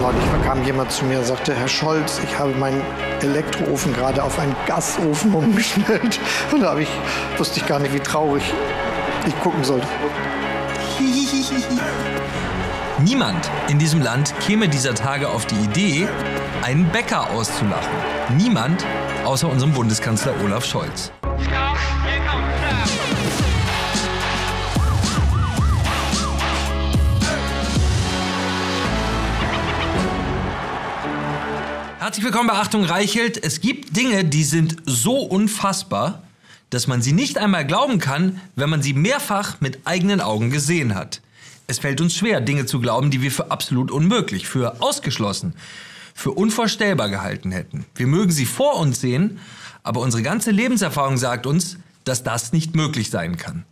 Neulich kam jemand zu mir und sagte, Herr Scholz, ich habe meinen Elektroofen gerade auf einen Gasofen umgestellt. Und da ich, wusste ich gar nicht, wie traurig ich gucken sollte. Niemand in diesem Land käme dieser Tage auf die Idee, einen Bäcker auszulachen. Niemand außer unserem Bundeskanzler Olaf Scholz. Herzlich willkommen bei Achtung Reichelt. Es gibt Dinge, die sind so unfassbar, dass man sie nicht einmal glauben kann, wenn man sie mehrfach mit eigenen Augen gesehen hat. Es fällt uns schwer, Dinge zu glauben, die wir für absolut unmöglich, für ausgeschlossen, für unvorstellbar gehalten hätten. Wir mögen sie vor uns sehen, aber unsere ganze Lebenserfahrung sagt uns, dass das nicht möglich sein kann.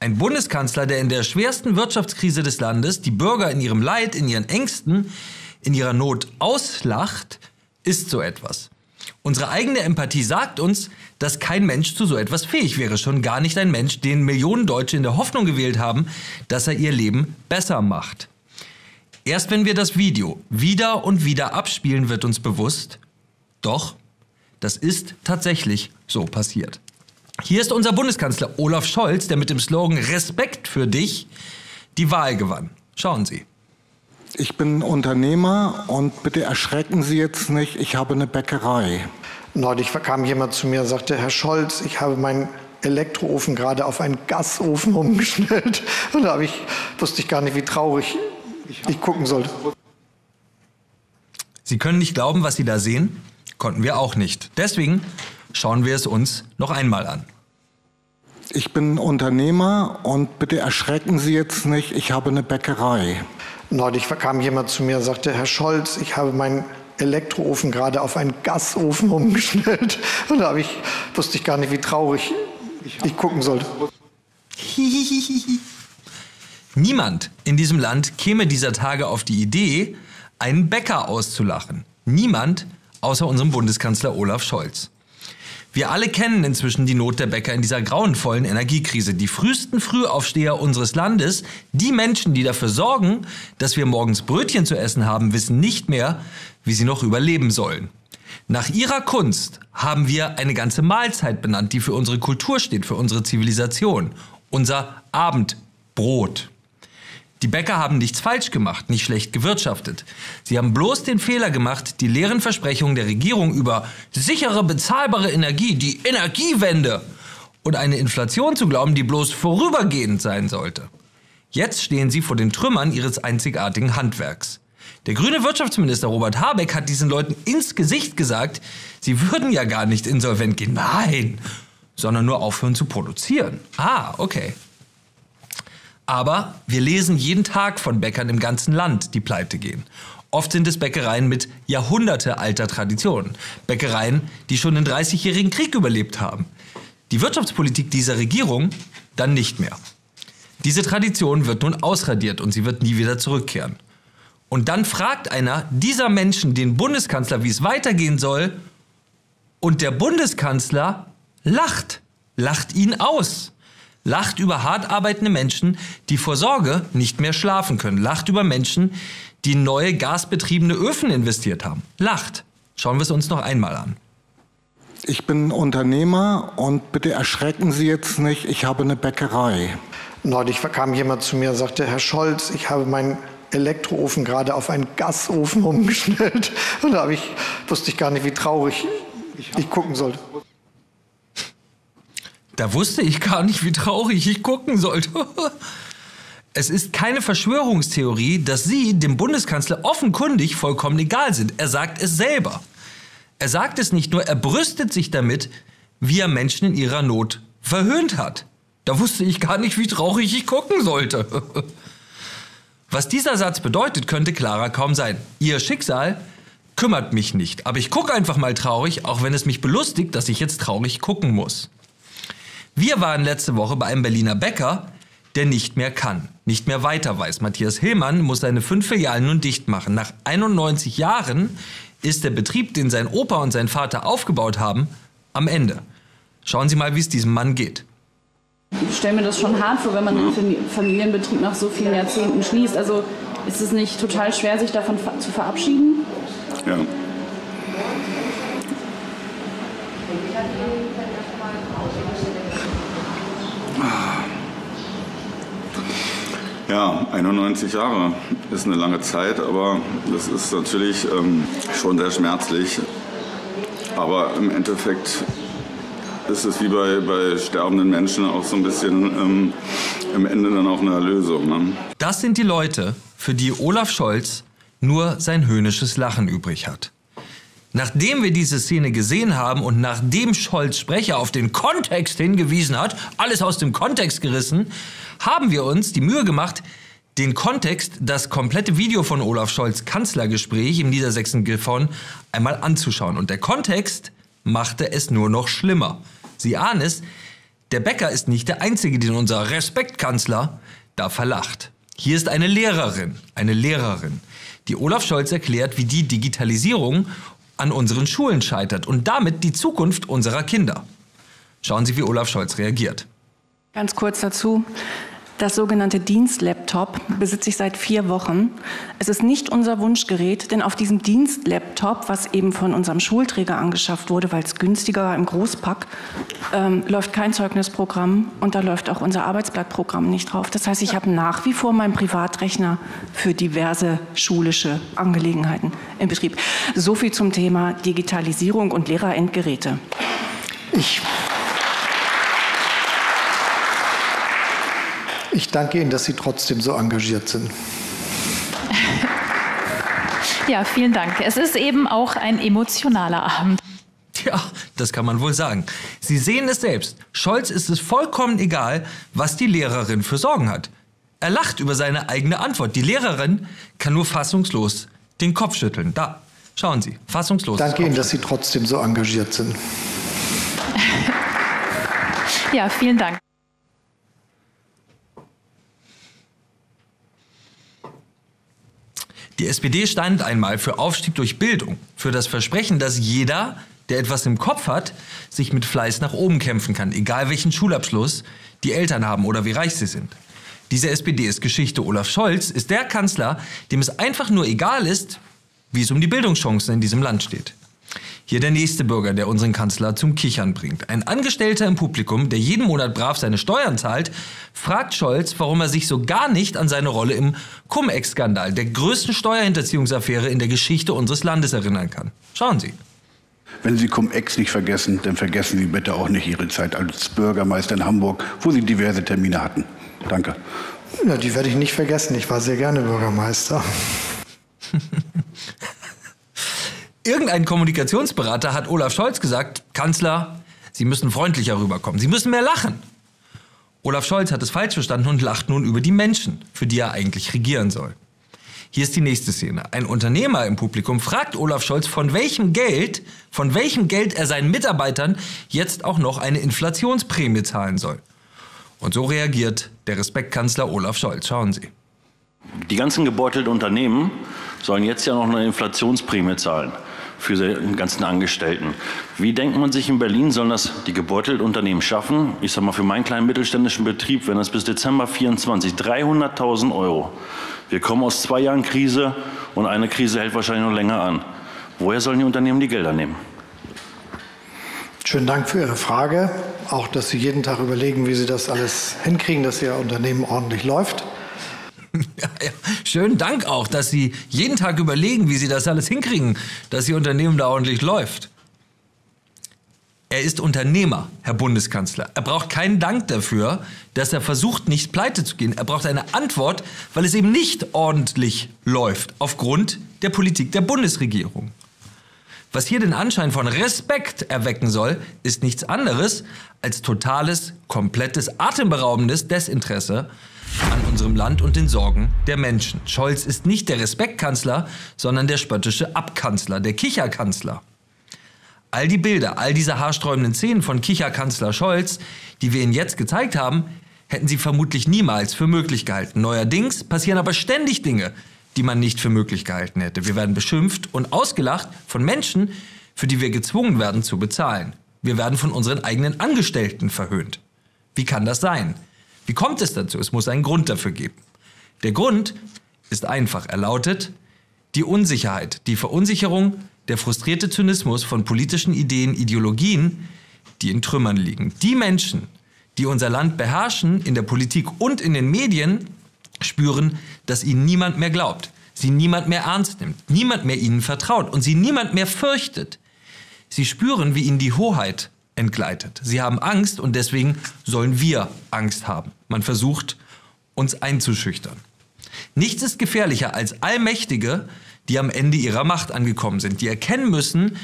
Ein Bundeskanzler, der in der schwersten Wirtschaftskrise des Landes die Bürger in ihrem Leid, in ihren Ängsten, in ihrer Not auslacht, ist so etwas. Unsere eigene Empathie sagt uns, dass kein Mensch zu so etwas fähig wäre, schon gar nicht ein Mensch, den Millionen Deutsche in der Hoffnung gewählt haben, dass er ihr Leben besser macht. Erst wenn wir das Video wieder und wieder abspielen, wird uns bewusst, doch, das ist tatsächlich so passiert. Hier ist unser Bundeskanzler Olaf Scholz, der mit dem Slogan Respekt für dich die Wahl gewann. Schauen Sie. Ich bin Unternehmer und bitte erschrecken Sie jetzt nicht, ich habe eine Bäckerei. Neulich kam jemand zu mir und sagte, Herr Scholz, ich habe meinen Elektroofen gerade auf einen Gasofen umgestellt. Und da ich, wusste ich gar nicht, wie traurig ich gucken sollte. Sie können nicht glauben, was Sie da sehen? Konnten wir auch nicht. Deswegen schauen wir es uns noch einmal an. Ich bin Unternehmer und bitte erschrecken Sie jetzt nicht, ich habe eine Bäckerei. Neulich kam jemand zu mir und sagte, Herr Scholz, ich habe meinen Elektroofen gerade auf einen Gasofen umgestellt. Und da ich, wusste ich gar nicht, wie traurig ich gucken sollte. Niemand in diesem Land käme dieser Tage auf die Idee, einen Bäcker auszulachen. Niemand außer unserem Bundeskanzler Olaf Scholz. Wir alle kennen inzwischen die Not der Bäcker in dieser grauenvollen Energiekrise. Die frühesten Frühaufsteher unseres Landes, die Menschen, die dafür sorgen, dass wir morgens Brötchen zu essen haben, wissen nicht mehr, wie sie noch überleben sollen. Nach ihrer Kunst haben wir eine ganze Mahlzeit benannt, die für unsere Kultur steht, für unsere Zivilisation. Unser Abendbrot. Die Bäcker haben nichts falsch gemacht, nicht schlecht gewirtschaftet. Sie haben bloß den Fehler gemacht, die leeren Versprechungen der Regierung über sichere, bezahlbare Energie, die Energiewende und eine Inflation zu glauben, die bloß vorübergehend sein sollte. Jetzt stehen sie vor den Trümmern ihres einzigartigen Handwerks. Der grüne Wirtschaftsminister Robert Habeck hat diesen Leuten ins Gesicht gesagt, sie würden ja gar nicht insolvent gehen. Nein, sondern nur aufhören zu produzieren. Ah, okay. Aber wir lesen jeden Tag von Bäckern im ganzen Land, die pleite gehen. Oft sind es Bäckereien mit jahrhundertealter Tradition. Bäckereien, die schon den 30-jährigen Krieg überlebt haben. Die Wirtschaftspolitik dieser Regierung dann nicht mehr. Diese Tradition wird nun ausradiert und sie wird nie wieder zurückkehren. Und dann fragt einer dieser Menschen den Bundeskanzler, wie es weitergehen soll. Und der Bundeskanzler lacht, lacht ihn aus lacht über hart arbeitende Menschen, die vor Sorge nicht mehr schlafen können, lacht über Menschen, die in neue gasbetriebene Öfen investiert haben. Lacht. Schauen wir es uns noch einmal an. Ich bin Unternehmer und bitte erschrecken Sie jetzt nicht, ich habe eine Bäckerei. Neulich kam jemand zu mir und sagte, Herr Scholz, ich habe meinen Elektroofen gerade auf einen Gasofen umgestellt. Und da ich, wusste ich gar nicht, wie traurig ich gucken sollte. Da wusste ich gar nicht, wie traurig ich gucken sollte. Es ist keine Verschwörungstheorie, dass Sie dem Bundeskanzler offenkundig vollkommen egal sind. Er sagt es selber. Er sagt es nicht nur, er brüstet sich damit, wie er Menschen in ihrer Not verhöhnt hat. Da wusste ich gar nicht, wie traurig ich gucken sollte. Was dieser Satz bedeutet, könnte klarer kaum sein. Ihr Schicksal kümmert mich nicht, aber ich gucke einfach mal traurig, auch wenn es mich belustigt, dass ich jetzt traurig gucken muss. Wir waren letzte Woche bei einem Berliner Bäcker, der nicht mehr kann, nicht mehr weiter weiß. Matthias Hillmann muss seine fünf Filialen nun dicht machen. Nach 91 Jahren ist der Betrieb, den sein Opa und sein Vater aufgebaut haben, am Ende. Schauen Sie mal, wie es diesem Mann geht. Ich stelle mir das schon hart vor, wenn man einen Familienbetrieb nach so vielen Jahrzehnten schließt. Also Ist es nicht total schwer, sich davon zu verabschieden? Ja. Ja, 91 Jahre ist eine lange Zeit, aber das ist natürlich ähm, schon sehr schmerzlich. Aber im Endeffekt ist es wie bei, bei sterbenden Menschen auch so ein bisschen ähm, am Ende dann auch eine Erlösung. Ne? Das sind die Leute, für die Olaf Scholz nur sein höhnisches Lachen übrig hat. Nachdem wir diese Szene gesehen haben und nachdem Scholz Sprecher auf den Kontext hingewiesen hat, alles aus dem Kontext gerissen, haben wir uns die Mühe gemacht, den Kontext, das komplette Video von Olaf Scholz Kanzlergespräch im Niedersächsen Gifhorn einmal anzuschauen. Und der Kontext machte es nur noch schlimmer. Sie ahnen es, der Bäcker ist nicht der Einzige, den unser Respektkanzler da verlacht. Hier ist eine Lehrerin, eine Lehrerin, die Olaf Scholz erklärt, wie die Digitalisierung an unseren Schulen scheitert und damit die Zukunft unserer Kinder. Schauen Sie, wie Olaf Scholz reagiert. Ganz kurz dazu. Das sogenannte Dienstlaptop besitze ich seit vier Wochen. Es ist nicht unser Wunschgerät, denn auf diesem Dienstlaptop, was eben von unserem Schulträger angeschafft wurde, weil es günstiger war im Großpack, ähm, läuft kein Zeugnisprogramm und da läuft auch unser Arbeitsblattprogramm nicht drauf. Das heißt, ich habe nach wie vor meinen Privatrechner für diverse schulische Angelegenheiten im Betrieb. So viel zum Thema Digitalisierung und Lehrerendgeräte. Ich Ich danke Ihnen, dass Sie trotzdem so engagiert sind. Ja, vielen Dank. Es ist eben auch ein emotionaler Abend. Ja, das kann man wohl sagen. Sie sehen es selbst. Scholz ist es vollkommen egal, was die Lehrerin für Sorgen hat. Er lacht über seine eigene Antwort. Die Lehrerin kann nur fassungslos den Kopf schütteln. Da, schauen Sie, fassungslos. Danke Ihnen, dass Sie trotzdem so engagiert sind. Ja, vielen Dank. Die SPD stand einmal für Aufstieg durch Bildung, für das Versprechen, dass jeder, der etwas im Kopf hat, sich mit Fleiß nach oben kämpfen kann, egal welchen Schulabschluss die Eltern haben oder wie reich sie sind. Diese SPD ist Geschichte. Olaf Scholz ist der Kanzler, dem es einfach nur egal ist, wie es um die Bildungschancen in diesem Land steht. Hier der nächste Bürger, der unseren Kanzler zum Kichern bringt. Ein Angestellter im Publikum, der jeden Monat brav seine Steuern zahlt, fragt Scholz, warum er sich so gar nicht an seine Rolle im Cum-Ex-Skandal, der größten Steuerhinterziehungsaffäre in der Geschichte unseres Landes erinnern kann. Schauen Sie. Wenn Sie Cum-Ex nicht vergessen, dann vergessen Sie bitte auch nicht Ihre Zeit als Bürgermeister in Hamburg, wo Sie diverse Termine hatten. Danke. Ja, die werde ich nicht vergessen. Ich war sehr gerne Bürgermeister. Irgendein Kommunikationsberater hat Olaf Scholz gesagt, Kanzler, Sie müssen freundlicher rüberkommen, Sie müssen mehr lachen. Olaf Scholz hat es falsch verstanden und lacht nun über die Menschen, für die er eigentlich regieren soll. Hier ist die nächste Szene. Ein Unternehmer im Publikum fragt Olaf Scholz, von welchem Geld, von welchem Geld er seinen Mitarbeitern jetzt auch noch eine Inflationsprämie zahlen soll. Und so reagiert der Respektkanzler Olaf Scholz. Schauen Sie. Die ganzen gebeutelten Unternehmen sollen jetzt ja noch eine Inflationsprämie zahlen für die ganzen Angestellten. Wie denkt man sich in Berlin, sollen das die gebeutelten Unternehmen schaffen? Ich sage mal, für meinen kleinen mittelständischen Betrieb, wenn das bis Dezember 24 300.000 Euro. Wir kommen aus zwei Jahren Krise und eine Krise hält wahrscheinlich noch länger an. Woher sollen die Unternehmen die Gelder nehmen? Schönen Dank für Ihre Frage. Auch, dass Sie jeden Tag überlegen, wie Sie das alles hinkriegen, dass Ihr Unternehmen ordentlich läuft. Ja. Schönen Dank auch, dass Sie jeden Tag überlegen, wie Sie das alles hinkriegen, dass Ihr Unternehmen da ordentlich läuft. Er ist Unternehmer, Herr Bundeskanzler. Er braucht keinen Dank dafür, dass er versucht, nicht pleite zu gehen. Er braucht eine Antwort, weil es eben nicht ordentlich läuft, aufgrund der Politik der Bundesregierung. Was hier den Anschein von Respekt erwecken soll, ist nichts anderes als totales, komplettes, atemberaubendes Desinteresse an unserem Land und den Sorgen der Menschen. Scholz ist nicht der Respektkanzler, sondern der spöttische Abkanzler, der Kicherkanzler. All die Bilder, all diese haarsträubenden Szenen von Kicherkanzler Scholz, die wir Ihnen jetzt gezeigt haben, hätten Sie vermutlich niemals für möglich gehalten. Neuerdings passieren aber ständig Dinge, die man nicht für möglich gehalten hätte. Wir werden beschimpft und ausgelacht von Menschen, für die wir gezwungen werden zu bezahlen. Wir werden von unseren eigenen Angestellten verhöhnt. Wie kann das sein? Wie kommt es dazu? Es muss einen Grund dafür geben. Der Grund ist einfach. Er lautet, die Unsicherheit, die Verunsicherung, der frustrierte Zynismus von politischen Ideen, Ideologien, die in Trümmern liegen. Die Menschen, die unser Land beherrschen, in der Politik und in den Medien, spüren, dass ihnen niemand mehr glaubt, sie niemand mehr ernst nimmt, niemand mehr ihnen vertraut und sie niemand mehr fürchtet. Sie spüren, wie ihnen die Hoheit entgleitet. Sie haben Angst und deswegen sollen wir Angst haben. Man versucht, uns einzuschüchtern. Nichts ist gefährlicher als Allmächtige, die am Ende ihrer Macht angekommen sind, die erkennen müssen,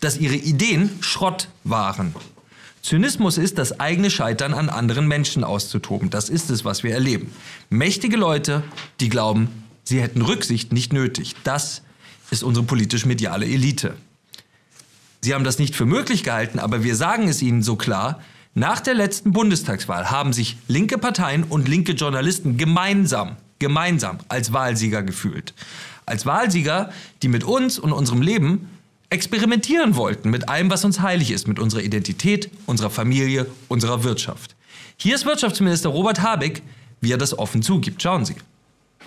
dass ihre Ideen Schrott waren. Zynismus ist, das eigene Scheitern an anderen Menschen auszutoben. Das ist es, was wir erleben. Mächtige Leute, die glauben, sie hätten Rücksicht nicht nötig. Das ist unsere politisch-mediale Elite. Sie haben das nicht für möglich gehalten, aber wir sagen es Ihnen so klar, nach der letzten Bundestagswahl haben sich linke Parteien und linke Journalisten gemeinsam, gemeinsam als Wahlsieger gefühlt. Als Wahlsieger, die mit uns und unserem Leben experimentieren wollten mit allem, was uns heilig ist, mit unserer Identität, unserer Familie, unserer Wirtschaft. Hier ist Wirtschaftsminister Robert Habeck, wie er das offen zugibt. Schauen Sie.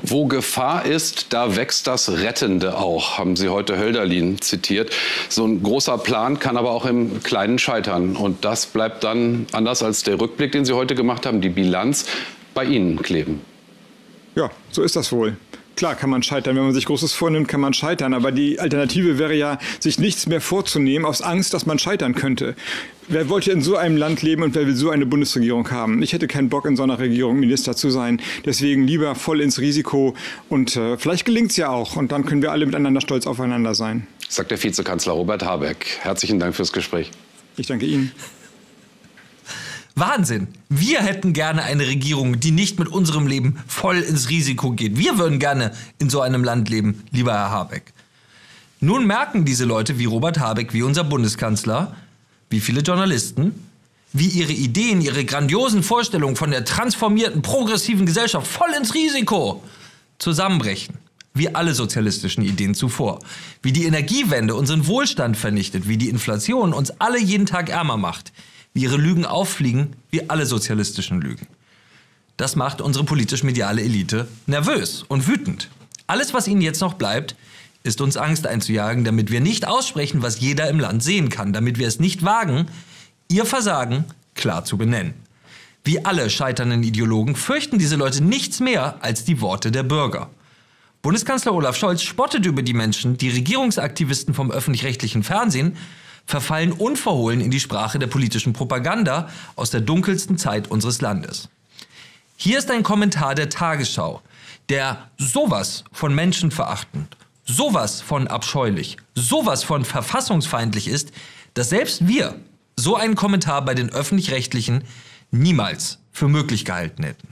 Wo Gefahr ist, da wächst das Rettende auch, haben Sie heute Hölderlin zitiert. So ein großer Plan kann aber auch im Kleinen scheitern. Und das bleibt dann, anders als der Rückblick, den Sie heute gemacht haben, die Bilanz bei Ihnen kleben. Ja, so ist das wohl. Klar kann man scheitern. Wenn man sich Großes vornimmt, kann man scheitern. Aber die Alternative wäre ja, sich nichts mehr vorzunehmen aus Angst, dass man scheitern könnte. Wer wollte in so einem Land leben und wer will so eine Bundesregierung haben? Ich hätte keinen Bock, in so einer Regierung Minister zu sein. Deswegen lieber voll ins Risiko. Und äh, vielleicht gelingt es ja auch. Und dann können wir alle miteinander stolz aufeinander sein. Sagt der Vizekanzler Robert Habeck. Herzlichen Dank fürs Gespräch. Ich danke Ihnen. Wahnsinn. Wir hätten gerne eine Regierung, die nicht mit unserem Leben voll ins Risiko geht. Wir würden gerne in so einem Land leben, lieber Herr Habeck. Nun merken diese Leute wie Robert Habeck, wie unser Bundeskanzler, wie viele Journalisten, wie ihre Ideen, ihre grandiosen Vorstellungen von der transformierten, progressiven Gesellschaft voll ins Risiko zusammenbrechen. Wie alle sozialistischen Ideen zuvor. Wie die Energiewende unseren Wohlstand vernichtet, wie die Inflation uns alle jeden Tag ärmer macht, wie ihre Lügen auffliegen, wie alle sozialistischen Lügen. Das macht unsere politisch-mediale Elite nervös und wütend. Alles, was ihnen jetzt noch bleibt, ist uns Angst einzujagen, damit wir nicht aussprechen, was jeder im Land sehen kann, damit wir es nicht wagen, ihr Versagen klar zu benennen. Wie alle scheiternden Ideologen fürchten diese Leute nichts mehr als die Worte der Bürger. Bundeskanzler Olaf Scholz spottet über die Menschen, die Regierungsaktivisten vom öffentlich-rechtlichen Fernsehen verfallen unverhohlen in die Sprache der politischen Propaganda aus der dunkelsten Zeit unseres Landes. Hier ist ein Kommentar der Tagesschau, der sowas von menschenverachtend, sowas von abscheulich, sowas von verfassungsfeindlich ist, dass selbst wir so einen Kommentar bei den öffentlich-rechtlichen niemals für möglich gehalten hätten.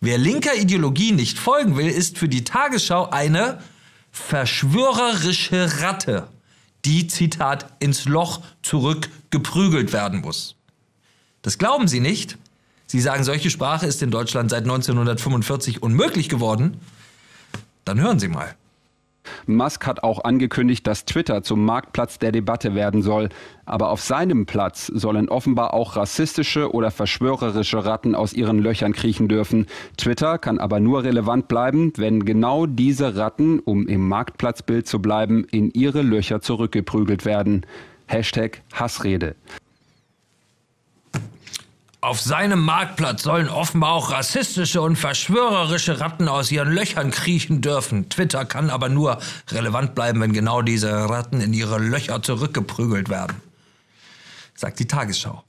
Wer linker Ideologie nicht folgen will, ist für die Tagesschau eine verschwörerische Ratte die, Zitat, ins Loch zurückgeprügelt werden muss. Das glauben Sie nicht? Sie sagen, solche Sprache ist in Deutschland seit 1945 unmöglich geworden? Dann hören Sie mal. Musk hat auch angekündigt, dass Twitter zum Marktplatz der Debatte werden soll. Aber auf seinem Platz sollen offenbar auch rassistische oder verschwörerische Ratten aus ihren Löchern kriechen dürfen. Twitter kann aber nur relevant bleiben, wenn genau diese Ratten, um im Marktplatzbild zu bleiben, in ihre Löcher zurückgeprügelt werden. Hashtag Hassrede. Auf seinem Marktplatz sollen offenbar auch rassistische und verschwörerische Ratten aus ihren Löchern kriechen dürfen. Twitter kann aber nur relevant bleiben, wenn genau diese Ratten in ihre Löcher zurückgeprügelt werden. Sagt die Tagesschau.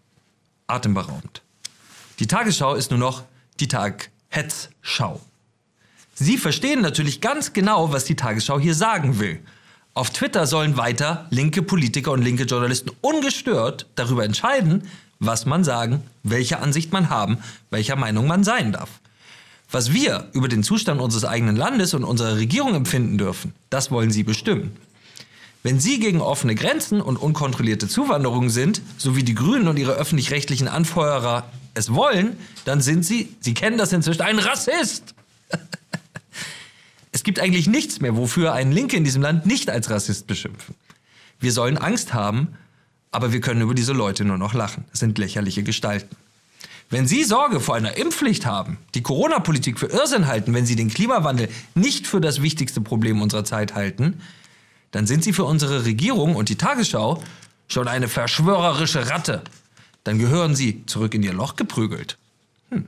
Atemberaubend. Die Tagesschau ist nur noch die Tag-Hetzschau. Sie verstehen natürlich ganz genau, was die Tagesschau hier sagen will. Auf Twitter sollen weiter linke Politiker und linke Journalisten ungestört darüber entscheiden, was man sagen, welche Ansicht man haben, welcher Meinung man sein darf. Was wir über den Zustand unseres eigenen Landes und unserer Regierung empfinden dürfen, das wollen Sie bestimmen. Wenn Sie gegen offene Grenzen und unkontrollierte Zuwanderung sind, so wie die Grünen und ihre öffentlich-rechtlichen Anfeuerer es wollen, dann sind Sie, Sie kennen das inzwischen, ein Rassist. es gibt eigentlich nichts mehr, wofür ein Linke in diesem Land nicht als Rassist beschimpfen. Wir sollen Angst haben, aber wir können über diese Leute nur noch lachen. Es sind lächerliche Gestalten. Wenn Sie Sorge vor einer Impfpflicht haben, die Corona-Politik für Irrsinn halten, wenn Sie den Klimawandel nicht für das wichtigste Problem unserer Zeit halten, dann sind Sie für unsere Regierung und die Tagesschau schon eine verschwörerische Ratte. Dann gehören Sie zurück in Ihr Loch geprügelt. Hm.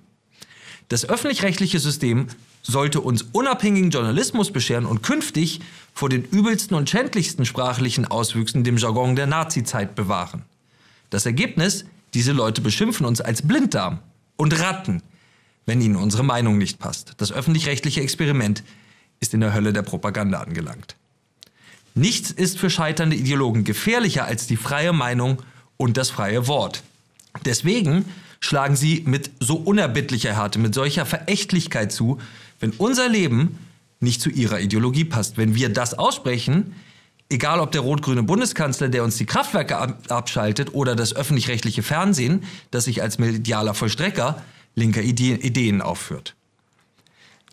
Das öffentlich-rechtliche System sollte uns unabhängigen Journalismus bescheren und künftig vor den übelsten und schändlichsten sprachlichen Auswüchsen dem Jargon der Nazizeit bewahren. Das Ergebnis, diese Leute beschimpfen uns als Blinddarm und Ratten, wenn ihnen unsere Meinung nicht passt. Das öffentlich-rechtliche Experiment ist in der Hölle der Propaganda angelangt. Nichts ist für scheiternde Ideologen gefährlicher als die freie Meinung und das freie Wort. Deswegen schlagen sie mit so unerbittlicher Härte, mit solcher Verächtlichkeit zu, wenn unser Leben nicht zu ihrer Ideologie passt. Wenn wir das aussprechen, egal ob der rot-grüne Bundeskanzler, der uns die Kraftwerke abschaltet, oder das öffentlich-rechtliche Fernsehen, das sich als medialer Vollstrecker linker Ideen aufführt.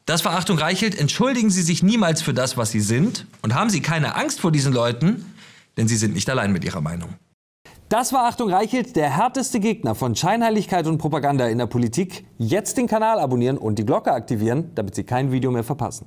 Das Verachtung Reichelt, entschuldigen Sie sich niemals für das, was Sie sind und haben Sie keine Angst vor diesen Leuten, denn Sie sind nicht allein mit Ihrer Meinung. Das war Achtung Reichelt, der härteste Gegner von Scheinheiligkeit und Propaganda in der Politik. Jetzt den Kanal abonnieren und die Glocke aktivieren, damit Sie kein Video mehr verpassen.